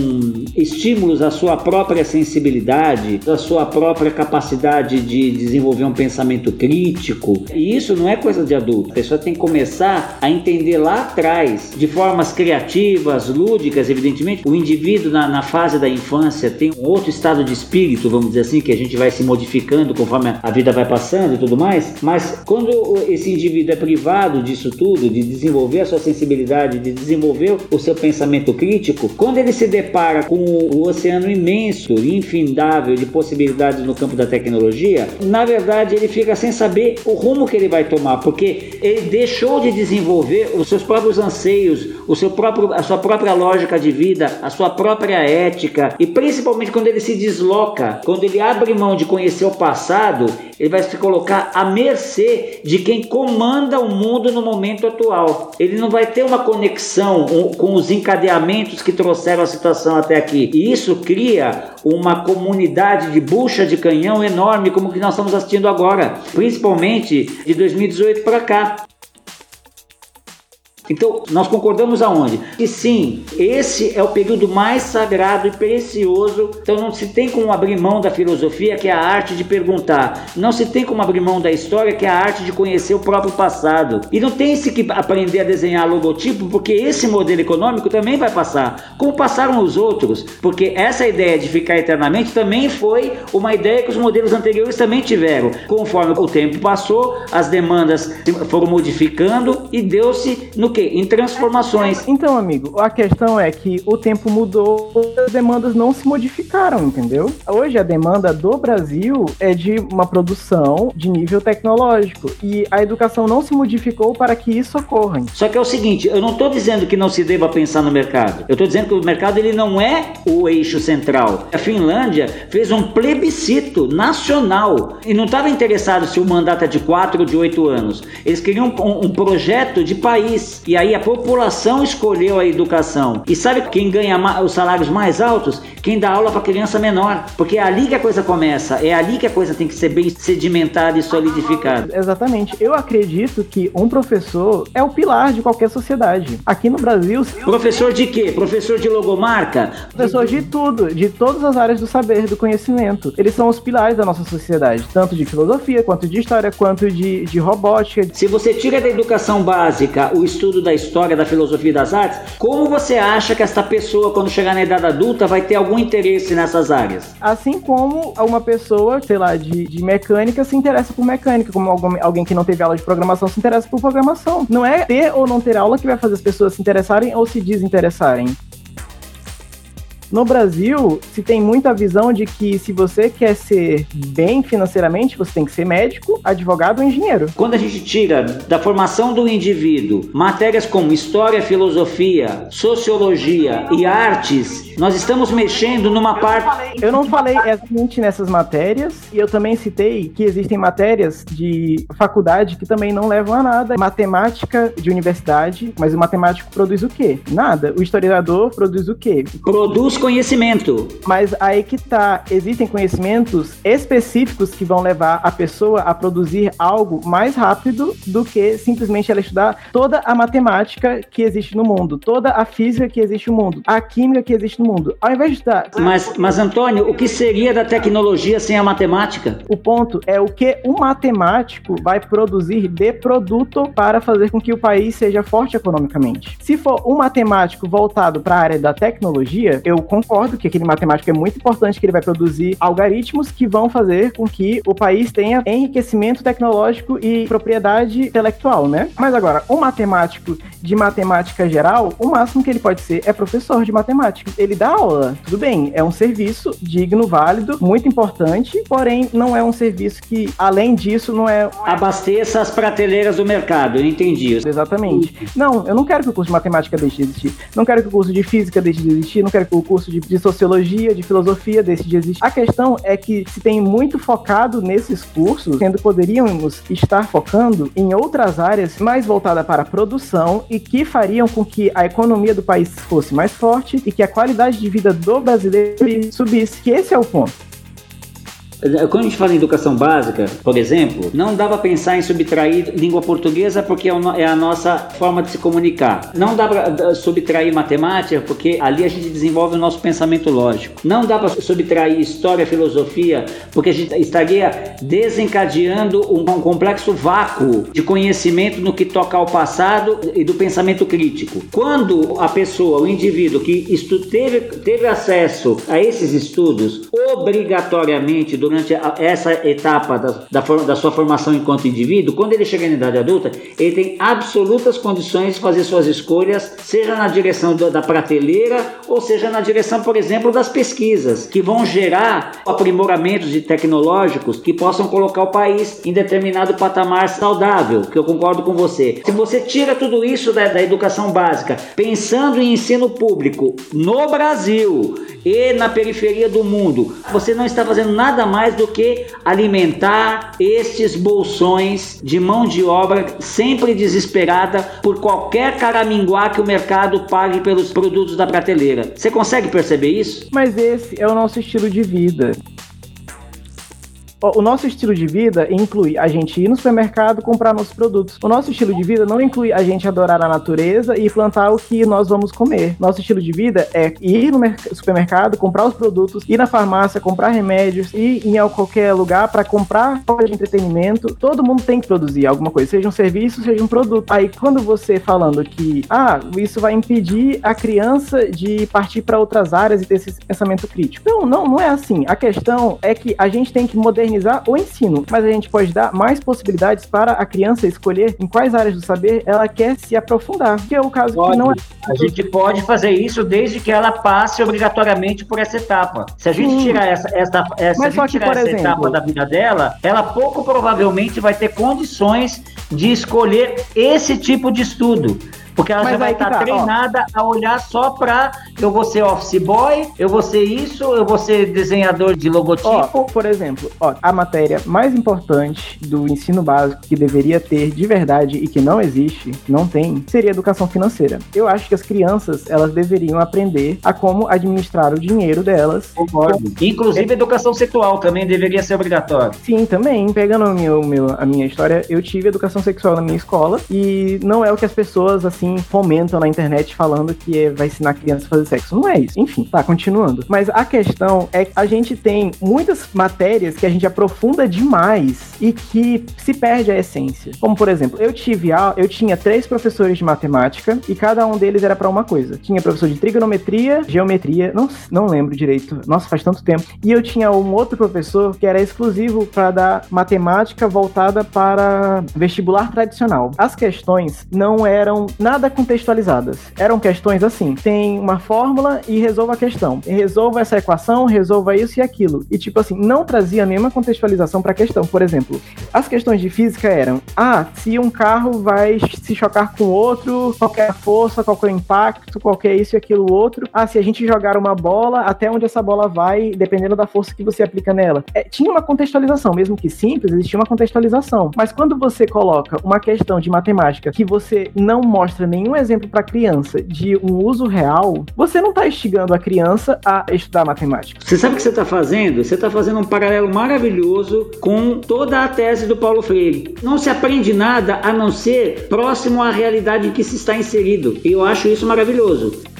estímulos à sua própria sensibilidade, à sua própria capacidade de desenvolver um pensamento crítico, e isso não é coisa de adulto. A pessoa tem que começar a entender lá atrás, de formas criativas, lúdicas, evidentemente. O indivíduo, na, na fase da infância, tem um outro estado de espírito, vamos dizer assim, que a gente vai se modificando conforme a vida vai passando e tudo mais, mas quando esse indivíduo é privado disso tudo, de desenvolver a sua sensibilidade, de desenvolver o seu pensamento crítico, quando ele se depara com o oceano imenso infindável de possibilidades no campo da tecnologia, na verdade ele fica sem saber o rumo que ele vai tomar, porque ele deixou de desenvolver os seus próprios anseios, o seu próprio, a sua própria lógica de vida, a sua própria ética, e principalmente quando ele se desloca, quando ele abre mão de conhecer o passado, ele vai se colocar à mercê de quem comanda o mundo no momento atual. Ele não vai ter uma conexão com os encadeamentos que trouxeram a situação até aqui. E isso cria uma comunidade de bucha de canhão enorme, como que nós estamos assistindo agora, principalmente de 2018 para cá. Então, nós concordamos aonde? Que sim, esse é o período mais sagrado e precioso. Então, não se tem como abrir mão da filosofia, que é a arte de perguntar. Não se tem como abrir mão da história, que é a arte de conhecer o próprio passado. E não tem se que aprender a desenhar logotipo, porque esse modelo econômico também vai passar, como passaram os outros. Porque essa ideia de ficar eternamente também foi uma ideia que os modelos anteriores também tiveram. Conforme o tempo passou, as demandas foram modificando e deu-se no quê? Em transformações. Então, amigo, a questão é que o tempo mudou, as demandas não se modificaram, entendeu? Hoje a demanda do Brasil é de uma produção de nível tecnológico e a educação não se modificou para que isso ocorra. Só que é o seguinte, eu não estou dizendo que não se deva pensar no mercado. Eu estou dizendo que o mercado ele não é o eixo central. A Finlândia fez um plebiscito nacional e não estava interessado se o mandato é de 4 ou de 8 anos. Eles queriam um, um projeto de país E aí a população escolheu a educação. E sabe quem ganha os salários mais altos? Quem dá aula para criança menor. Porque é ali que a coisa começa, é ali que a coisa tem que ser bem sedimentada e solidificada. Exatamente. Eu acredito que um professor é o pilar de qualquer sociedade. Aqui no Brasil. Professor de quê? Professor de logomarca? Professor de tudo, de todas as áreas do saber, do conhecimento. Eles são os pilares da nossa sociedade, tanto de filosofia, quanto de história, quanto de, de robótica. Se você tira da educação básica o estudo da história, da filosofia e das artes, como você acha que esta pessoa, quando chegar na idade adulta, vai ter algum interesse nessas áreas? Assim como uma pessoa, sei lá, de, de mecânica se interessa por mecânica, como algum, alguém que não teve aula de programação se interessa por programação. Não é ter ou não ter aula que vai fazer as pessoas se interessarem ou se desinteressarem. No Brasil, se tem muita visão de que se você quer ser bem financeiramente, você tem que ser médico, advogado ou engenheiro. Quando a gente tira da formação do indivíduo matérias como história, filosofia, sociologia e artes, nós estamos mexendo numa parte. Eu não falei exatamente nessas matérias, e eu também citei que existem matérias de faculdade que também não levam a nada. Matemática de universidade, mas o matemático produz o quê? Nada. O historiador produz o quê? Produz conhecimento. Mas aí que tá, existem conhecimentos específicos que vão levar a pessoa a produzir algo mais rápido do que simplesmente ela estudar toda a matemática que existe no mundo, toda a física que existe no mundo, a química que existe no mundo. Ao invés de estudar. Mas, mas Antônio, o que seria da tecnologia sem a matemática? O ponto é o que um matemático vai produzir de produto para fazer com que o país seja forte economicamente. Se for um matemático voltado para a área da tecnologia, eu concordo que aquele matemático é muito importante, que ele vai produzir algoritmos que vão fazer com que o país tenha enriquecimento tecnológico e propriedade intelectual, né? Mas agora, um matemático de matemática geral, o máximo que ele pode ser é professor de matemática. Ele dá aula, tudo bem, é um serviço digno, válido, muito importante, porém não é um serviço que, além disso, não é. Abasteça as prateleiras do mercado, eu entendi. Exatamente. Não, eu não quero que o curso de matemática deixe de existir. Não quero que o curso de física deixe de existir. Não quero que o curso curso de, de sociologia, de filosofia desse de existir. A questão é que se tem muito focado nesses cursos, sendo poderíamos estar focando em outras áreas mais voltadas para a produção e que fariam com que a economia do país fosse mais forte e que a qualidade de vida do brasileiro subisse. Que esse é o ponto. Quando a gente fala em educação básica, por exemplo, não dá para pensar em subtrair língua portuguesa porque é, é a nossa forma de se comunicar. Não dá para subtrair matemática porque ali a gente desenvolve o nosso pensamento lógico. Não dá para subtrair história, filosofia porque a gente estaria desencadeando um, complexo vácuo de conhecimento no que toca ao passado e do pensamento crítico. Quando a pessoa, o indivíduo que teve, teve acesso a esses estudos, obrigatoriamente durante durante a, essa etapa da, da, da, sua formação enquanto indivíduo, quando ele chega na idade adulta, ele tem absolutas condições de fazer suas escolhas, seja na direção da, da prateleira ou seja na direção, por exemplo, das pesquisas, que vão gerar aprimoramentos de tecnológicos que possam colocar o país em determinado patamar saudável, que eu concordo com você. Se você tira tudo isso da, da educação básica, pensando em ensino público no Brasil e na periferia do mundo, você não está fazendo nada mais do que alimentar estes bolsões de mão de obra sempre desesperada por qualquer caraminguá que o mercado pague pelos produtos da prateleira. Você consegue perceber isso? Mas esse é o nosso estilo de vida o nosso estilo de vida inclui a gente ir no supermercado comprar nossos produtos. O nosso estilo de vida não inclui a gente adorar a natureza e plantar o que nós vamos comer. Nosso estilo de vida é ir no supermercado, comprar os produtos, ir na farmácia, comprar remédios, ir em qualquer lugar para comprar de entretenimento. Todo mundo tem que produzir alguma coisa, seja um serviço, seja um produto. Aí quando você falando que, ah, isso vai impedir a criança de partir para outras áreas e ter esse pensamento crítico. Não, não, não é assim. A questão é que a gente tem que modernizar modernizar o ensino, mas a gente pode dar mais possibilidades para a criança escolher em quais áreas do saber ela quer se aprofundar, que é o caso pode. que não é. A gente pode fazer isso desde que ela passe obrigatoriamente por essa etapa. Se a gente tirar essa, essa, essa, mas só que, tirar essa exemplo, etapa da vida dela, ela pouco provavelmente vai ter condições de escolher esse tipo de estudo. Porque ela Mas já vai estar tá, treinada ó. a olhar só para eu vou ser office boy, eu vou ser isso, eu vou ser desenhador de logotipo. Ó, por exemplo, ó, a matéria mais importante do ensino básico que deveria ter de verdade e que não existe, não tem, seria educação financeira. Eu acho que as crianças, elas deveriam aprender a como administrar o dinheiro delas. Concordo. Inclusive, educação sexual também deveria ser obrigatória. Sim, também. Pegando meu, meu, a minha história, eu tive educação sexual na minha escola e não é o que as pessoas, assim, fomentam na internet falando que vai ensinar crianças a fazer sexo. Não é isso. Enfim, tá, continuando. Mas a questão é que a gente tem muitas matérias que a gente aprofunda demais e que se perde a essência. Como, por exemplo, eu tive a, eu tinha três professores de matemática e cada um deles era para uma coisa. Tinha professor de trigonometria, geometria, não, não lembro direito. Nossa, faz tanto tempo. E eu tinha um outro professor que era exclusivo para dar matemática voltada para vestibular tradicional. As questões não eram nada contextualizadas. Eram questões assim: tem uma fórmula e resolva a questão. Resolva essa equação, resolva isso e aquilo. E tipo assim, não trazia nenhuma contextualização para a questão. Por exemplo, as questões de física eram: ah, se um carro vai se chocar com outro, qualquer força, qualquer impacto, qualquer isso e aquilo outro. Ah, se a gente jogar uma bola, até onde essa bola vai, dependendo da força que você aplica nela. É, tinha uma contextualização, mesmo que simples, existia uma contextualização. Mas quando você coloca uma questão de matemática que você não mostra nenhum exemplo para criança de um uso real, você não está instigando a criança a estudar matemática. Você sabe o que você está fazendo? Você está fazendo um paralelo maravilhoso com toda a tese do Paulo Freire. Não se aprende nada a não ser próximo à realidade em que se está inserido. E eu acho isso maravilhoso.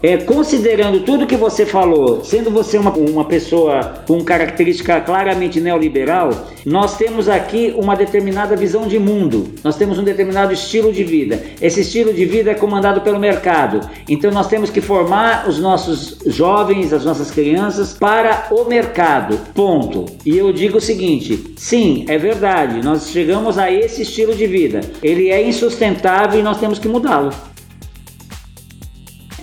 É, considerando tudo que você falou, sendo você uma, uma pessoa com característica claramente neoliberal, nós temos aqui uma determinada visão de mundo, nós temos um determinado estilo de vida. Esse estilo de vida é comandado pelo mercado. Então nós temos que formar os nossos jovens, as nossas crianças para o mercado. Ponto. E eu digo o seguinte: sim, é verdade, nós chegamos a esse estilo de vida. Ele é insustentável e nós temos que mudá-lo.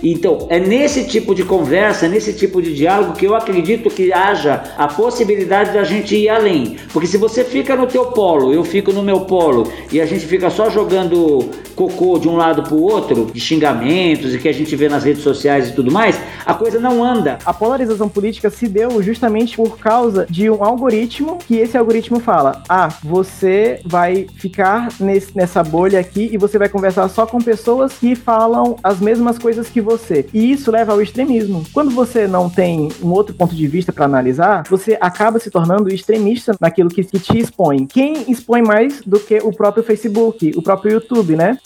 Então, é nesse tipo de conversa, nesse tipo de diálogo que eu acredito que haja a possibilidade da gente ir além. Porque se você fica no teu polo, eu fico no meu polo, e a gente fica só jogando cocô de um lado para o outro, de xingamentos e que a gente vê nas redes sociais e tudo mais, a coisa não anda. A polarização política se deu justamente por causa de um algoritmo que esse algoritmo fala: ah, você vai ficar nesse, nessa bolha aqui e você vai conversar só com pessoas que falam as mesmas coisas que você. E isso leva ao extremismo. Quando você não tem um outro ponto de vista para analisar, você acaba se tornando extremista naquilo que, que te expõe. Quem expõe mais do que o próprio Facebook, o próprio YouTube, né?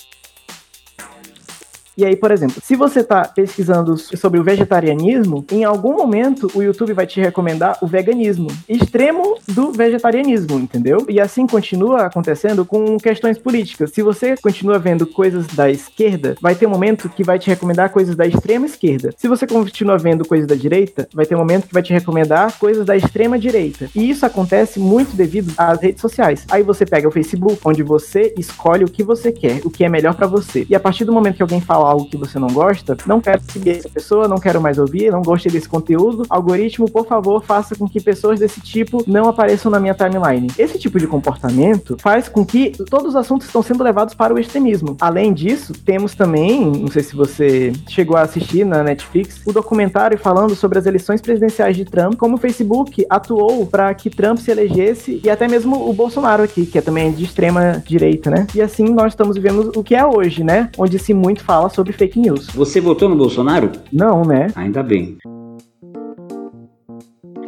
E aí, por exemplo, se você está pesquisando sobre o vegetarianismo, em algum momento o YouTube vai te recomendar o veganismo, extremo do vegetarianismo, entendeu? E assim continua acontecendo com questões políticas. Se você continua vendo coisas da esquerda, vai ter um momento que vai te recomendar coisas da extrema esquerda. Se você continua vendo coisas da direita, vai ter um momento que vai te recomendar coisas da extrema direita. E isso acontece muito devido às redes sociais. Aí você pega o Facebook, onde você escolhe o que você quer, o que é melhor para você. E a partir do momento que alguém fala algo que você não gosta, não quero seguir essa pessoa, não quero mais ouvir, não gostei desse conteúdo. Algoritmo, por favor, faça com que pessoas desse tipo não apareçam na minha timeline. Esse tipo de comportamento faz com que todos os assuntos estão sendo levados para o extremismo. Além disso, temos também, não sei se você chegou a assistir na Netflix, o documentário falando sobre as eleições presidenciais de Trump, como o Facebook atuou para que Trump se elegesse e até mesmo o Bolsonaro aqui, que é também de extrema direita, né? E assim nós estamos vivendo o que é hoje, né? Onde se muito fala sobre sobre fake news. Você votou no Bolsonaro? Não, né? Ainda bem.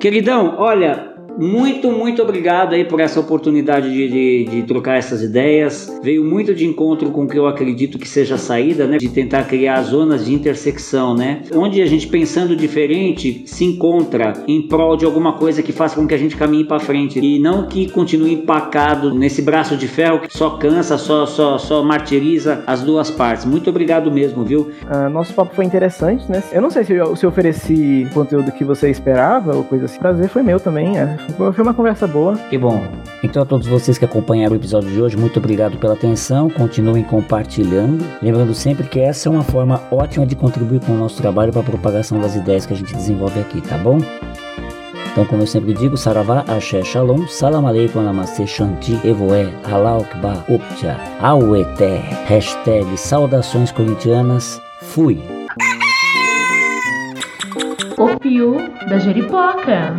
Queridão, olha, muito, muito obrigado aí por essa oportunidade de, de, de, trocar essas ideias. Veio muito de encontro com o que eu acredito que seja a saída, né? De tentar criar zonas de intersecção, né? Onde a gente pensando diferente se encontra em prol de alguma coisa que faça com que a gente caminhe para frente e não que continue empacado nesse braço de ferro que só cansa, só, só, só martiriza as duas partes. Muito obrigado mesmo, viu? Uh, nosso papo foi interessante, né? Eu não sei se eu, se eu ofereci conteúdo que você esperava ou coisa assim. Prazer foi meu também. É. Foi uma conversa boa. Que bom. Então, a todos vocês que acompanharam o episódio de hoje, muito obrigado pela atenção. Continuem compartilhando. Lembrando sempre que essa é uma forma ótima de contribuir com o nosso trabalho para a propagação das ideias que a gente desenvolve aqui, tá bom? Então, como eu sempre digo, Saravá, Axé, Shalom, Salam Aleikum, Namastê, Shanti, Evoé, Alaukba, Upcha, Aueté, hashtag Saudações Corintianas, fui. O Pio da Jeripoca.